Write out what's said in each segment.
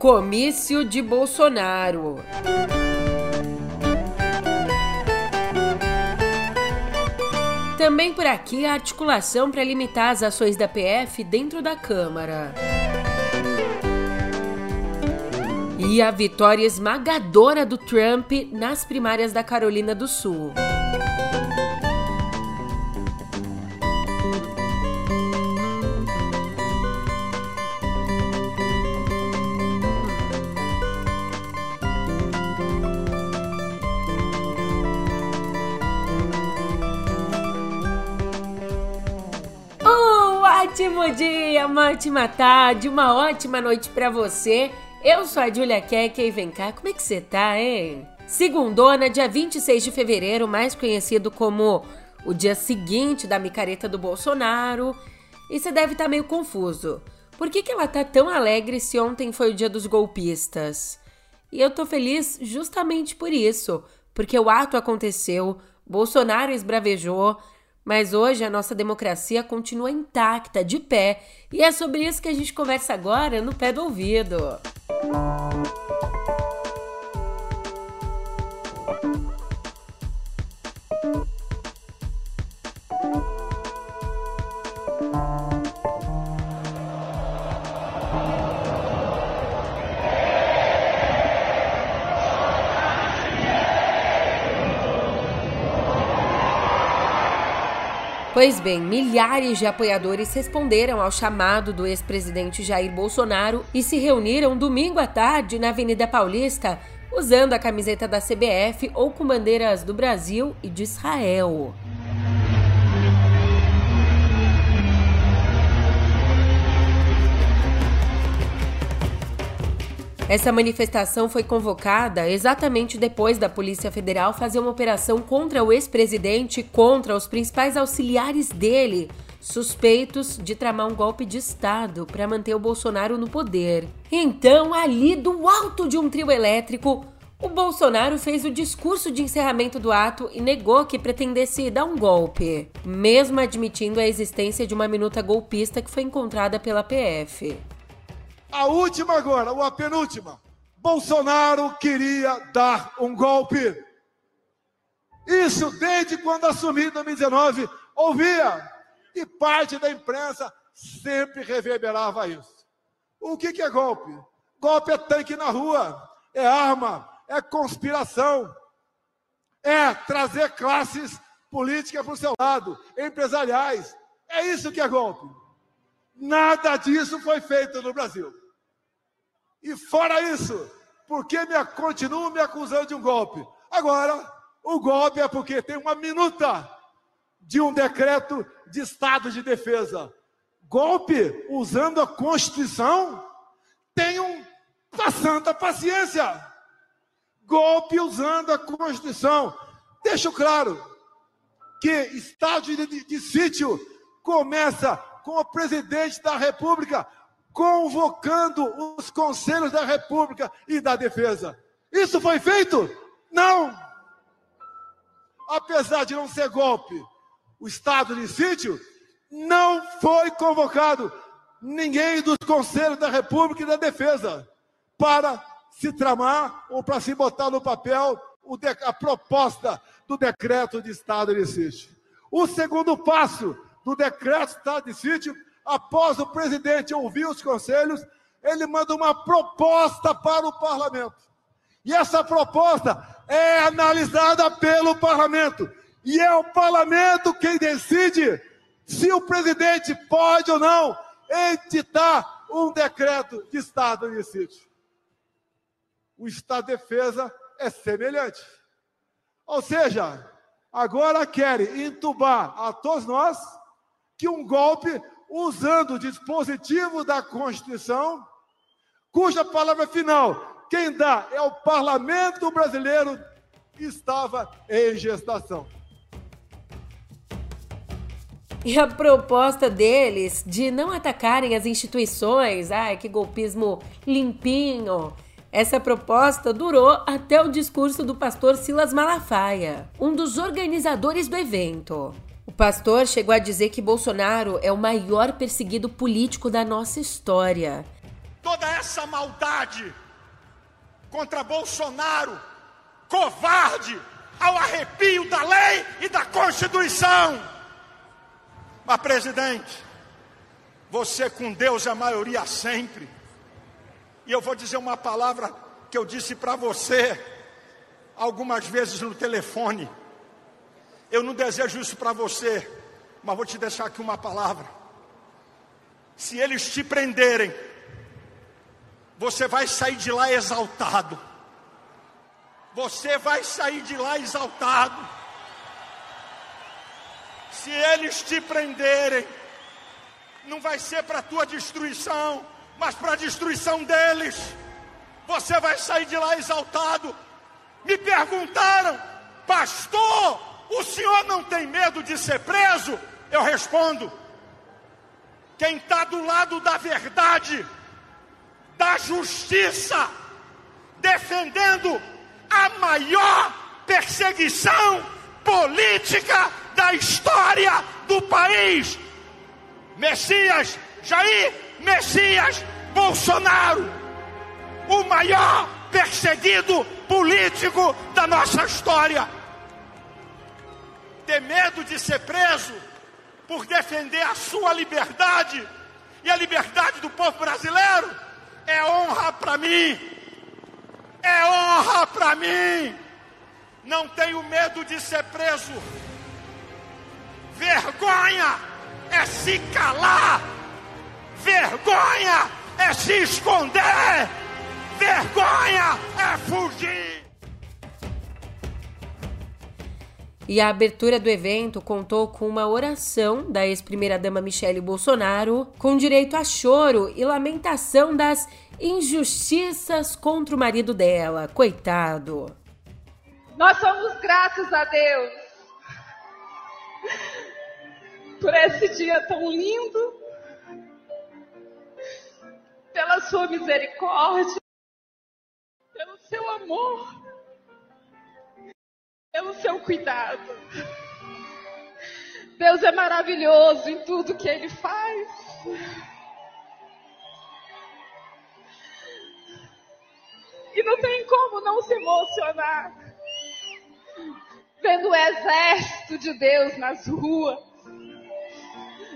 comício de Bolsonaro. Também por aqui a articulação para limitar as ações da PF dentro da Câmara. E a vitória esmagadora do Trump nas primárias da Carolina do Sul. Ótimo dia, uma ótima tarde, uma ótima noite para você. Eu sou a Julia Kek e vem cá, como é que você tá, hein? Segundona, dia 26 de fevereiro, mais conhecido como o dia seguinte da micareta do Bolsonaro. E você deve estar tá meio confuso. Por que, que ela tá tão alegre se ontem foi o dia dos golpistas? E eu tô feliz justamente por isso, porque o ato aconteceu, Bolsonaro esbravejou, mas hoje a nossa democracia continua intacta, de pé, e é sobre isso que a gente conversa agora no pé do ouvido. Música Pois bem, milhares de apoiadores responderam ao chamado do ex-presidente Jair Bolsonaro e se reuniram domingo à tarde na Avenida Paulista usando a camiseta da CBF ou com bandeiras do Brasil e de Israel. Essa manifestação foi convocada exatamente depois da Polícia Federal fazer uma operação contra o ex-presidente e contra os principais auxiliares dele, suspeitos de tramar um golpe de Estado para manter o Bolsonaro no poder. Então, ali do alto de um trio elétrico, o Bolsonaro fez o discurso de encerramento do ato e negou que pretendesse dar um golpe, mesmo admitindo a existência de uma minuta golpista que foi encontrada pela PF. A última agora, ou a penúltima. Bolsonaro queria dar um golpe. Isso desde quando assumiu em 2019, ouvia. E parte da imprensa sempre reverberava isso. O que, que é golpe? Golpe é tanque na rua, é arma, é conspiração, é trazer classes políticas para o seu lado, empresariais. É isso que é golpe. Nada disso foi feito no Brasil. E fora isso, por que me, continuam me acusando de um golpe? Agora, o golpe é porque tem uma minuta de um decreto de estado de defesa. Golpe usando a Constituição? Tenham a santa paciência. Golpe usando a Constituição. Deixo claro que estado de, de, de sítio começa com o presidente da República convocando os conselhos da República e da Defesa. Isso foi feito? Não! Apesar de não ser golpe, o estado de sítio não foi convocado ninguém dos conselhos da República e da Defesa para se tramar ou para se botar no papel a proposta do decreto de estado de sítio. O segundo passo do decreto de estado de sítio após o presidente ouvir os conselhos, ele manda uma proposta para o parlamento. E essa proposta é analisada pelo parlamento. E é o parlamento quem decide se o presidente pode ou não editar um decreto de estado de sítio. O estado de defesa é semelhante. Ou seja, agora querem entubar a todos nós que um golpe usando o dispositivo da Constituição, cuja palavra final, quem dá é o parlamento brasileiro, estava em gestação. E a proposta deles de não atacarem as instituições, ai que golpismo limpinho. Essa proposta durou até o discurso do pastor Silas Malafaia, um dos organizadores do evento. O pastor chegou a dizer que Bolsonaro é o maior perseguido político da nossa história. toda essa maldade contra Bolsonaro, covarde, ao arrepio da lei e da Constituição. Mas, presidente, você com Deus é a maioria sempre. E eu vou dizer uma palavra que eu disse para você algumas vezes no telefone. Eu não desejo isso para você, mas vou te deixar aqui uma palavra. Se eles te prenderem, você vai sair de lá exaltado. Você vai sair de lá exaltado. Se eles te prenderem, não vai ser para tua destruição, mas para a destruição deles. Você vai sair de lá exaltado. Me perguntaram, pastor, o senhor não tem medo de ser preso? Eu respondo: quem está do lado da verdade, da justiça, defendendo a maior perseguição política da história do país. Messias, Jair Messias Bolsonaro, o maior perseguido político da nossa história. Ter medo de ser preso por defender a sua liberdade e a liberdade do povo brasileiro é honra para mim é honra para mim. Não tenho medo de ser preso. Vergonha é se calar. Vergonha é se esconder. Vergonha é fugir. E a abertura do evento contou com uma oração da ex-primeira-dama Michele Bolsonaro, com direito a choro e lamentação das injustiças contra o marido dela. Coitado. Nós somos graças a Deus por esse dia tão lindo, pela sua misericórdia, pelo seu amor, pelo seu cuidado. Deus é maravilhoso em tudo que Ele faz. E não tem como não se emocionar. Vendo o exército de Deus nas ruas.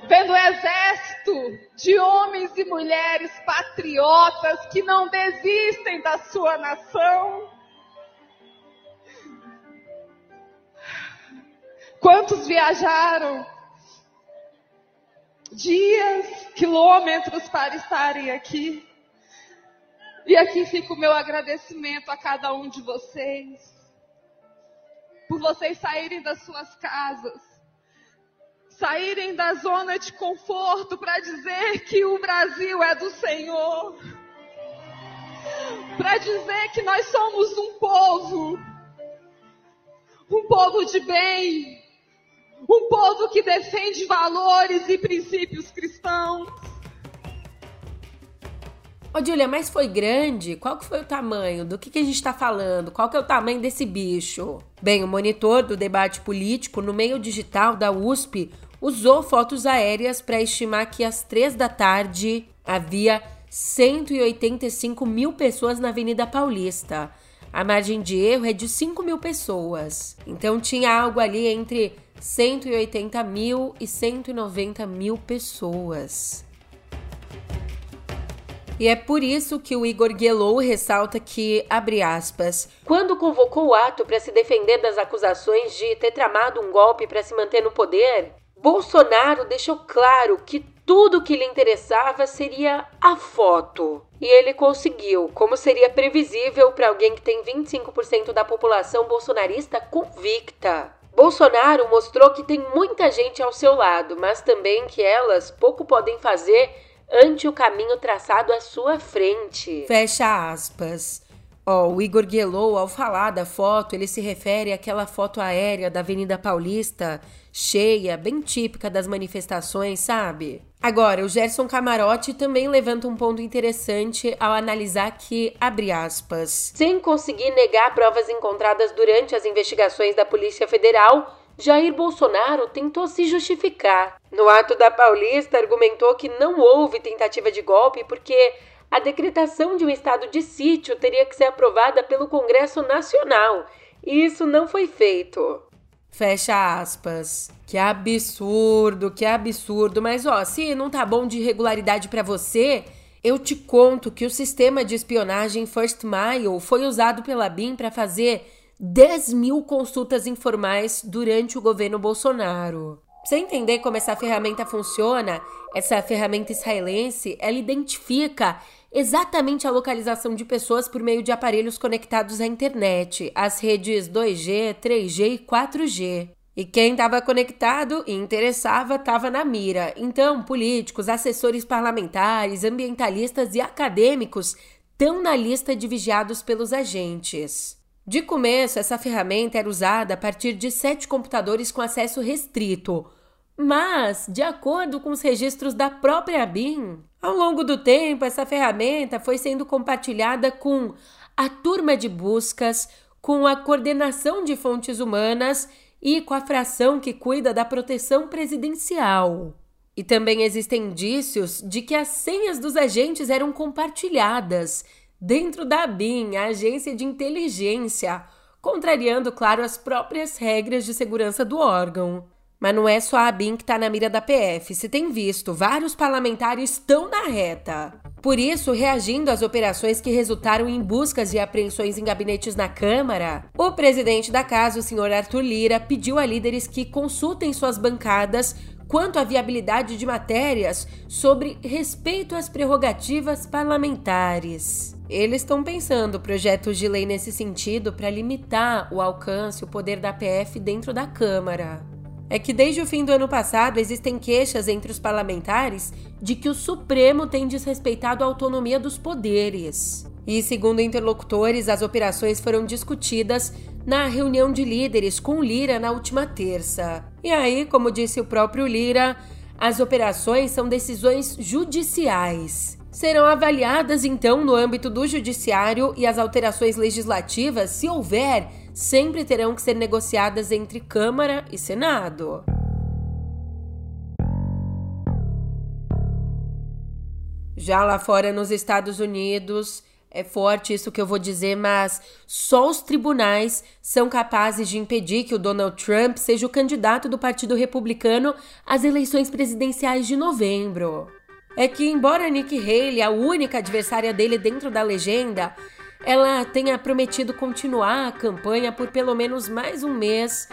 Vendo o exército de homens e mulheres patriotas que não desistem da sua nação. Quantos viajaram dias, quilômetros para estarem aqui? E aqui fica o meu agradecimento a cada um de vocês, por vocês saírem das suas casas, saírem da zona de conforto para dizer que o Brasil é do Senhor, para dizer que nós somos um povo, um povo de bem, um povo que defende valores e princípios cristãos. Ô, Julia, mas foi grande? Qual que foi o tamanho? Do que, que a gente está falando? Qual que é o tamanho desse bicho? Bem, o monitor do debate político no meio digital da USP usou fotos aéreas para estimar que às três da tarde havia 185 mil pessoas na Avenida Paulista. A margem de erro é de 5 mil pessoas. Então tinha algo ali entre 180 mil e 190 mil pessoas. E é por isso que o Igor Guelou ressalta que, abre aspas, quando convocou o ato para se defender das acusações de ter tramado um golpe para se manter no poder, Bolsonaro deixou claro que tudo que lhe interessava seria a foto. E ele conseguiu, como seria previsível para alguém que tem 25% da população bolsonarista convicta. Bolsonaro mostrou que tem muita gente ao seu lado, mas também que elas pouco podem fazer ante o caminho traçado à sua frente. Fecha aspas. Ó, oh, o Igor Guelou, ao falar da foto, ele se refere àquela foto aérea da Avenida Paulista, cheia, bem típica das manifestações, sabe? Agora, o Gerson Camarote também levanta um ponto interessante ao analisar que, abre aspas, sem conseguir negar provas encontradas durante as investigações da Polícia Federal, Jair Bolsonaro tentou se justificar. No ato da Paulista, argumentou que não houve tentativa de golpe porque a decretação de um estado de sítio teria que ser aprovada pelo Congresso Nacional, e isso não foi feito. Fecha aspas. Que absurdo, que absurdo. Mas ó, se não tá bom de regularidade para você, eu te conto que o sistema de espionagem First Mile foi usado pela BIM para fazer 10 mil consultas informais durante o governo Bolsonaro. Você entender como essa ferramenta funciona, essa ferramenta israelense, ela identifica exatamente a localização de pessoas por meio de aparelhos conectados à internet, as redes 2G, 3G e 4G. E quem estava conectado e interessava estava na mira. Então, políticos, assessores parlamentares, ambientalistas e acadêmicos estão na lista de vigiados pelos agentes. De começo, essa ferramenta era usada a partir de sete computadores com acesso restrito. Mas, de acordo com os registros da própria BIM, ao longo do tempo, essa ferramenta foi sendo compartilhada com a turma de buscas, com a coordenação de fontes humanas e com a fração que cuida da proteção presidencial. E também existem indícios de que as senhas dos agentes eram compartilhadas dentro da BIM, a agência de inteligência, contrariando, claro, as próprias regras de segurança do órgão. Mas não é só a BIM que está na mira da PF. Se tem visto, vários parlamentares estão na reta. Por isso, reagindo às operações que resultaram em buscas e apreensões em gabinetes na Câmara, o presidente da casa, o senhor Arthur Lira, pediu a líderes que consultem suas bancadas quanto à viabilidade de matérias sobre respeito às prerrogativas parlamentares. Eles estão pensando projetos de lei nesse sentido para limitar o alcance e o poder da PF dentro da Câmara é que desde o fim do ano passado existem queixas entre os parlamentares de que o Supremo tem desrespeitado a autonomia dos poderes. E, segundo interlocutores, as operações foram discutidas na reunião de líderes com Lira na última terça. E aí, como disse o próprio Lira, as operações são decisões judiciais. Serão avaliadas então no âmbito do judiciário e as alterações legislativas, se houver, sempre terão que ser negociadas entre Câmara e Senado. Já lá fora nos Estados Unidos, é forte isso que eu vou dizer, mas só os tribunais são capazes de impedir que o Donald Trump seja o candidato do Partido Republicano às eleições presidenciais de novembro. É que, embora Nikki Haley, a única adversária dele dentro da legenda, ela tenha prometido continuar a campanha por pelo menos mais um mês.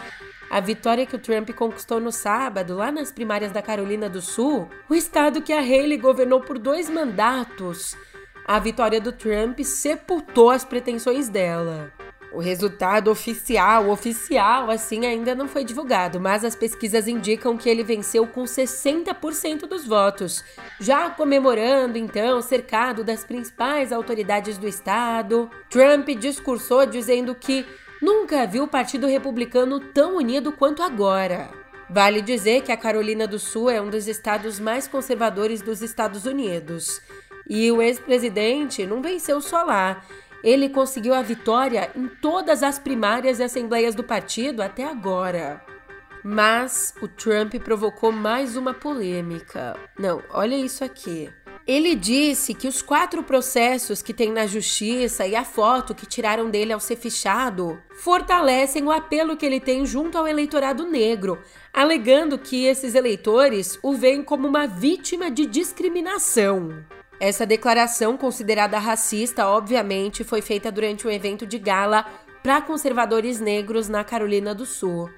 A vitória que o Trump conquistou no sábado, lá nas primárias da Carolina do Sul, o estado que a Haley governou por dois mandatos, a vitória do Trump sepultou as pretensões dela. O resultado oficial, oficial, assim, ainda não foi divulgado, mas as pesquisas indicam que ele venceu com 60% dos votos, já comemorando, então, cercado das principais autoridades do estado. Trump discursou dizendo que nunca viu o Partido Republicano tão unido quanto agora. Vale dizer que a Carolina do Sul é um dos estados mais conservadores dos Estados Unidos. E o ex-presidente não venceu só lá ele conseguiu a vitória em todas as primárias e assembleias do partido até agora. Mas o Trump provocou mais uma polêmica. Não, olha isso aqui. Ele disse que os quatro processos que tem na justiça e a foto que tiraram dele ao ser fichado fortalecem o apelo que ele tem junto ao eleitorado negro, alegando que esses eleitores o veem como uma vítima de discriminação. Essa declaração, considerada racista, obviamente, foi feita durante um evento de gala para conservadores negros na Carolina do Sul.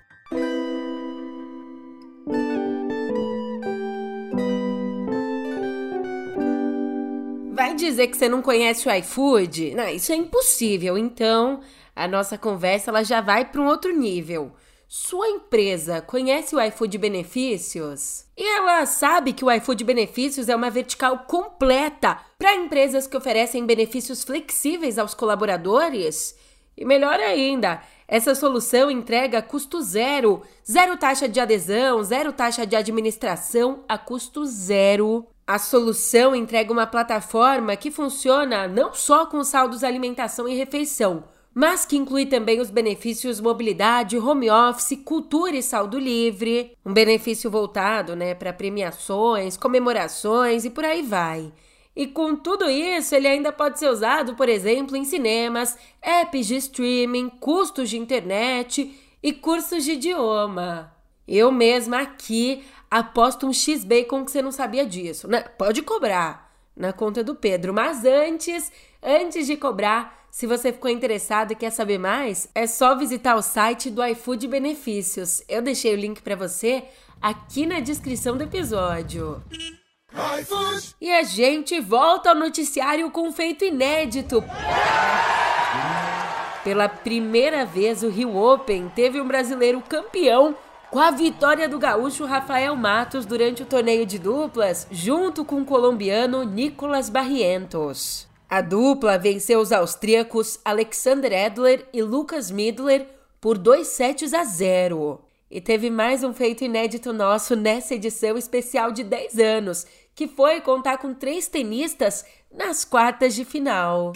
Vai dizer que você não conhece o iFood? Não, isso é impossível. Então, a nossa conversa ela já vai para um outro nível. Sua empresa conhece o iFood Benefícios? E ela sabe que o iFood Benefícios é uma vertical completa para empresas que oferecem benefícios flexíveis aos colaboradores? E melhor ainda, essa solução entrega custo zero, zero taxa de adesão, zero taxa de administração a custo zero. A solução entrega uma plataforma que funciona não só com saldos alimentação e refeição, mas que inclui também os benefícios mobilidade, home office, cultura e saldo livre, um benefício voltado né, para premiações, comemorações e por aí vai. E com tudo isso, ele ainda pode ser usado, por exemplo, em cinemas, apps de streaming, custos de internet e cursos de idioma. Eu mesma aqui aposto um X-Bacon que você não sabia disso. Né? Pode cobrar na conta do Pedro, mas antes, antes de cobrar, se você ficou interessado e quer saber mais, é só visitar o site do iFood Benefícios. Eu deixei o link para você aqui na descrição do episódio. E a gente volta ao noticiário com feito inédito. Pela primeira vez, o Rio Open teve um brasileiro campeão com a vitória do gaúcho Rafael Matos durante o torneio de duplas, junto com o colombiano Nicolas Barrientos. A dupla venceu os austríacos Alexander Edler e Lucas Midler por 2 sets a 0. E teve mais um feito inédito nosso nessa edição especial de 10 anos, que foi contar com três tenistas nas quartas de final.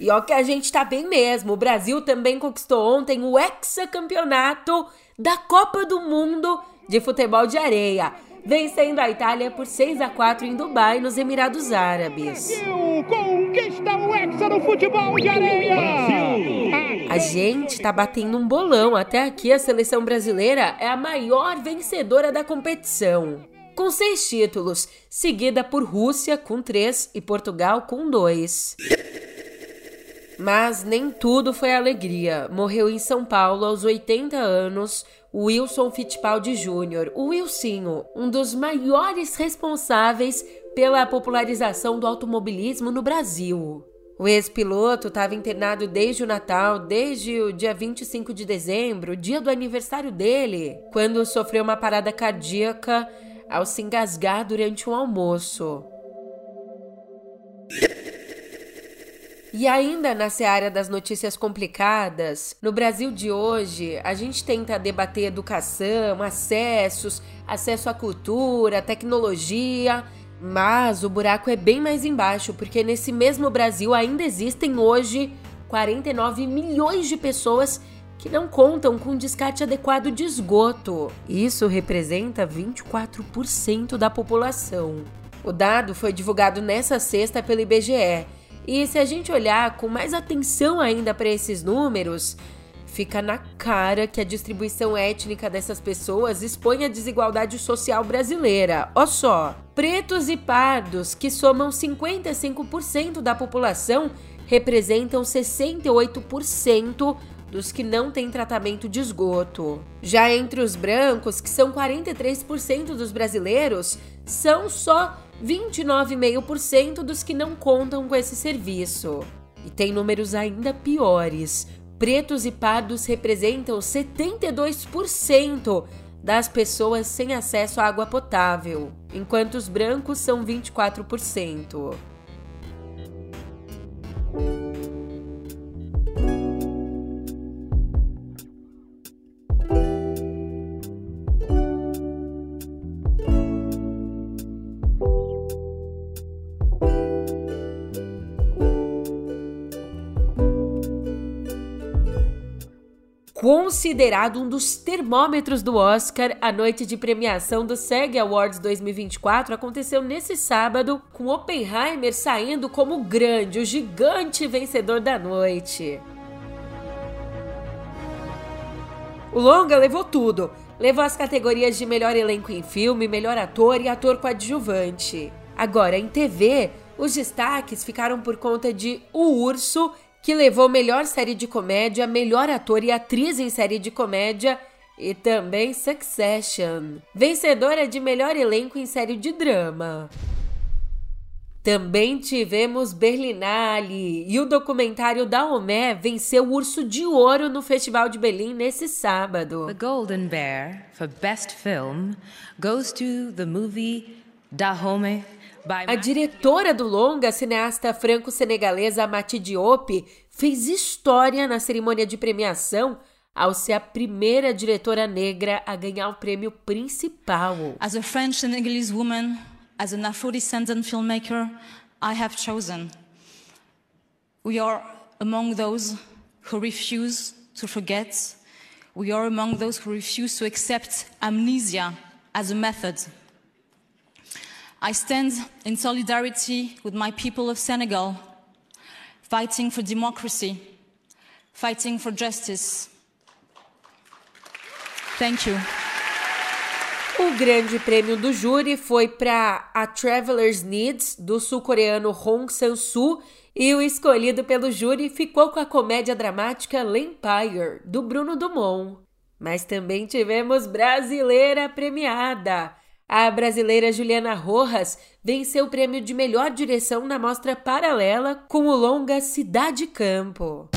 E ó que a gente tá bem mesmo. O Brasil também conquistou ontem o hexacampeonato da Copa do Mundo de futebol de areia, vencendo a Itália por 6 a 4 em Dubai, nos Emirados Árabes. Brasil conquista o hexa futebol de areia. Brasil. A gente tá batendo um bolão. Até aqui a seleção brasileira é a maior vencedora da competição com seis títulos, seguida por Rússia com três e Portugal com dois. Mas nem tudo foi alegria. Morreu em São Paulo aos 80 anos Wilson Fittipaldi Jr., o Wilsinho, um dos maiores responsáveis pela popularização do automobilismo no Brasil. O ex-piloto estava internado desde o Natal, desde o dia 25 de dezembro, dia do aniversário dele, quando sofreu uma parada cardíaca ao se engasgar durante um almoço. E ainda na seara das notícias complicadas, no Brasil de hoje, a gente tenta debater educação, acessos, acesso à cultura, tecnologia, mas o buraco é bem mais embaixo, porque nesse mesmo Brasil ainda existem hoje 49 milhões de pessoas que não contam com descarte adequado de esgoto. Isso representa 24% da população. O dado foi divulgado nessa sexta pelo IBGE. E se a gente olhar com mais atenção ainda para esses números, fica na cara que a distribuição étnica dessas pessoas expõe a desigualdade social brasileira. Olha só, pretos e pardos, que somam 55% da população, representam 68% dos que não têm tratamento de esgoto. Já entre os brancos, que são 43% dos brasileiros, são só 29,5% dos que não contam com esse serviço. E tem números ainda piores. Pretos e pardos representam 72% das pessoas sem acesso à água potável, enquanto os brancos são 24%. Considerado um dos termômetros do Oscar, a noite de premiação do SEG Awards 2024 aconteceu nesse sábado, com Oppenheimer saindo como o grande, o gigante vencedor da noite. O longa levou tudo. Levou as categorias de melhor elenco em filme, melhor ator e ator coadjuvante. Agora, em TV, os destaques ficaram por conta de O Urso que levou melhor série de comédia, melhor ator e atriz em série de comédia e também Succession, vencedora de melhor elenco em série de drama. Também tivemos Berlinale e o documentário da Omé venceu o Urso de Ouro no Festival de Berlim nesse sábado. The Golden Bear for Best Film goes to the movie Dahomey a diretora do longa, a cineasta franco-senegalesa Mati Diop, fez história na cerimônia de premiação ao ser a primeira diretora negra a ganhar o prêmio principal. As a French Senegalese woman, as an Afro-descendant filmmaker, I have chosen. We are among those who refuse to forget. We are among those who refuse to accept amnesia as a method. I stand in solidarity with my people of Senegal, fighting for democracy, fighting for justice. Thank you. O grande prêmio do júri foi para A Traveler's Needs, do sul-coreano Hong Sang-soo, e o escolhido pelo júri ficou com a comédia dramática L'Empire, do Bruno Dumont. Mas também tivemos brasileira premiada. A brasileira Juliana Rojas venceu o prêmio de melhor direção na mostra paralela com o longa Cidade Campo.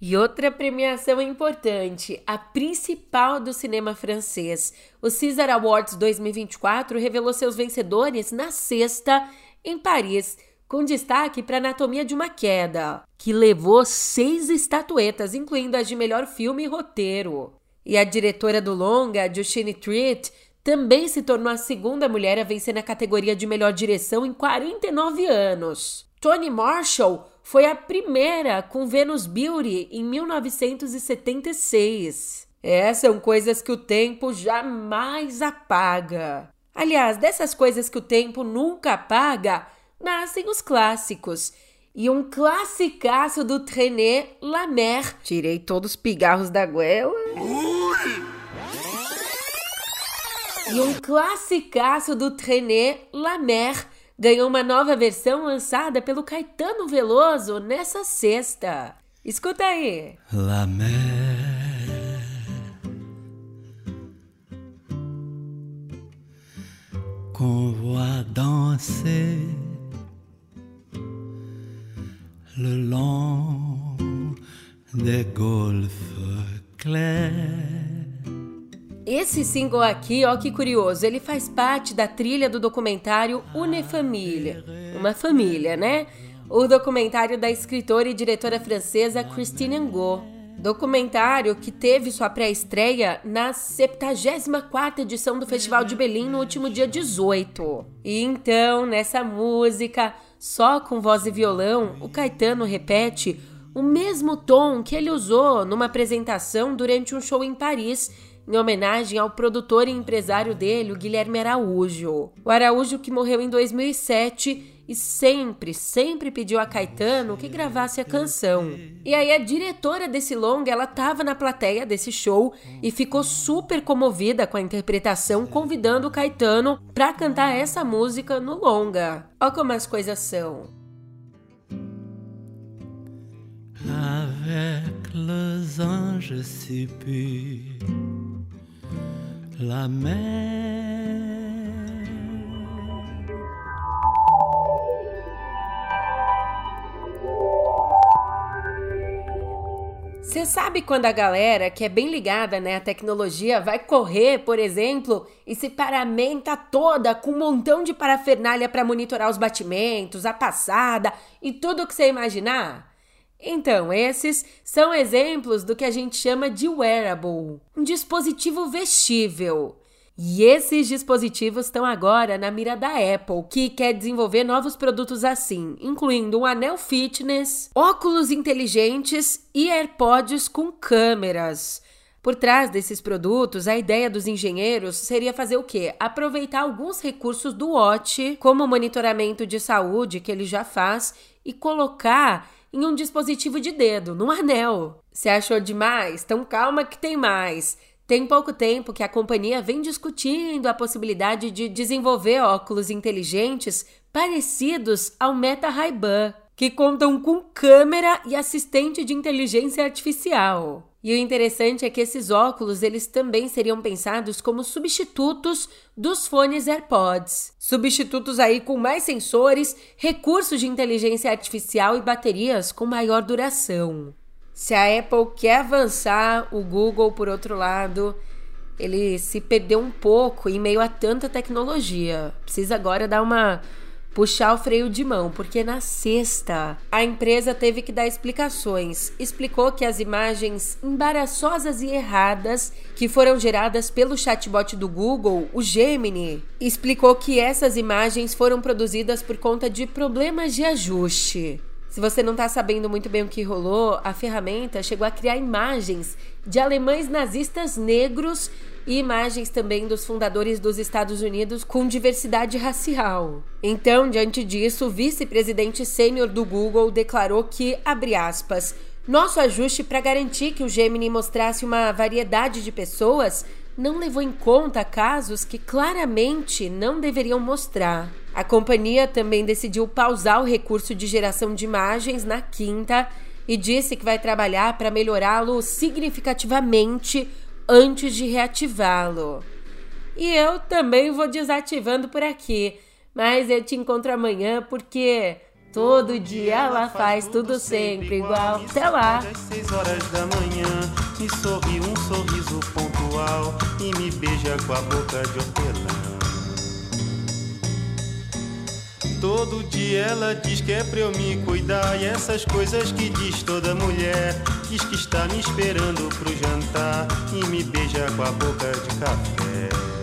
E outra premiação importante, a principal do cinema francês. O César Awards 2024 revelou seus vencedores na sexta, em Paris, com destaque para Anatomia de uma Queda, que levou seis estatuetas, incluindo as de melhor filme e roteiro. E a diretora do longa, Justine Triet, também se tornou a segunda mulher a vencer na categoria de melhor direção em 49 anos. Toni Marshall foi a primeira com Venus Beauty em 1976. É, são coisas que o tempo jamais apaga. Aliás, dessas coisas que o tempo nunca apaga, nascem os clássicos. E um classicaço do Trenet La Mer. Tirei todos os pigarros da goela. E um classicaço do Trenet La Mer ganhou uma nova versão lançada pelo Caetano Veloso nessa sexta. Escuta aí. La mer qu'on voit danser le long des golfes clairs. Esse single aqui, ó que curioso, ele faz parte da trilha do documentário Une Família, uma família, né? O documentário da escritora e diretora francesa Christine Angot. Documentário que teve sua pré-estreia na 74ª edição do Festival de Berlim no último dia 18. E então, nessa música, só com voz e violão, o Caetano repete o mesmo tom que ele usou numa apresentação durante um show em Paris em homenagem ao produtor e empresário dele, o Guilherme Araújo. O Araújo que morreu em 2007 e sempre, sempre pediu a Caetano que gravasse a canção. E aí a diretora desse longa, ela estava na plateia desse show e ficou super comovida com a interpretação, convidando o Caetano para cantar essa música no longa. Olha como as coisas são. Avec les anges la mer. Você sabe quando a galera que é bem ligada né, à tecnologia vai correr, por exemplo, e se paramenta toda com um montão de parafernália para monitorar os batimentos, a passada e tudo o que você imaginar? Então, esses são exemplos do que a gente chama de wearable, um dispositivo vestível. E esses dispositivos estão agora na mira da Apple, que quer desenvolver novos produtos assim, incluindo um anel fitness, óculos inteligentes e AirPods com câmeras. Por trás desses produtos, a ideia dos engenheiros seria fazer o quê? Aproveitar alguns recursos do Watch, como o monitoramento de saúde que ele já faz, e colocar em um dispositivo de dedo, num anel. Você achou demais? Então calma que tem mais. Tem pouco tempo que a companhia vem discutindo a possibilidade de desenvolver óculos inteligentes parecidos ao Meta Ray-Ban, que contam com câmera e assistente de inteligência artificial. E o interessante é que esses óculos eles também seriam pensados como substitutos dos fones AirPods. Substitutos aí com mais sensores, recursos de inteligência artificial e baterias com maior duração. Se a Apple quer avançar, o Google, por outro lado, ele se perdeu um pouco em meio a tanta tecnologia. Precisa agora dar uma puxar o freio de mão, porque na sexta a empresa teve que dar explicações. Explicou que as imagens embaraçosas e erradas que foram geradas pelo chatbot do Google, o Gemini, explicou que essas imagens foram produzidas por conta de problemas de ajuste. Se você não está sabendo muito bem o que rolou, a ferramenta chegou a criar imagens de alemães nazistas negros e imagens também dos fundadores dos Estados Unidos com diversidade racial. Então, diante disso, o vice-presidente sênior do Google declarou que, abre aspas, nosso ajuste para garantir que o Gemini mostrasse uma variedade de pessoas não levou em conta casos que claramente não deveriam mostrar. A companhia também decidiu pausar o recurso de geração de imagens na quinta e disse que vai trabalhar para melhorá-lo significativamente antes de reativá-lo. E eu também vou desativando por aqui, mas eu te encontro amanhã porque todo dia ela faz tudo sempre igual. Até lá! Às seis horas da manhã, me sorri um sorriso pontual e me beija com a boca de hortelã. Todo dia ela diz que é pra eu me cuidar. E essas coisas que diz toda mulher Diz que está me esperando pro jantar. E me beija com a boca de café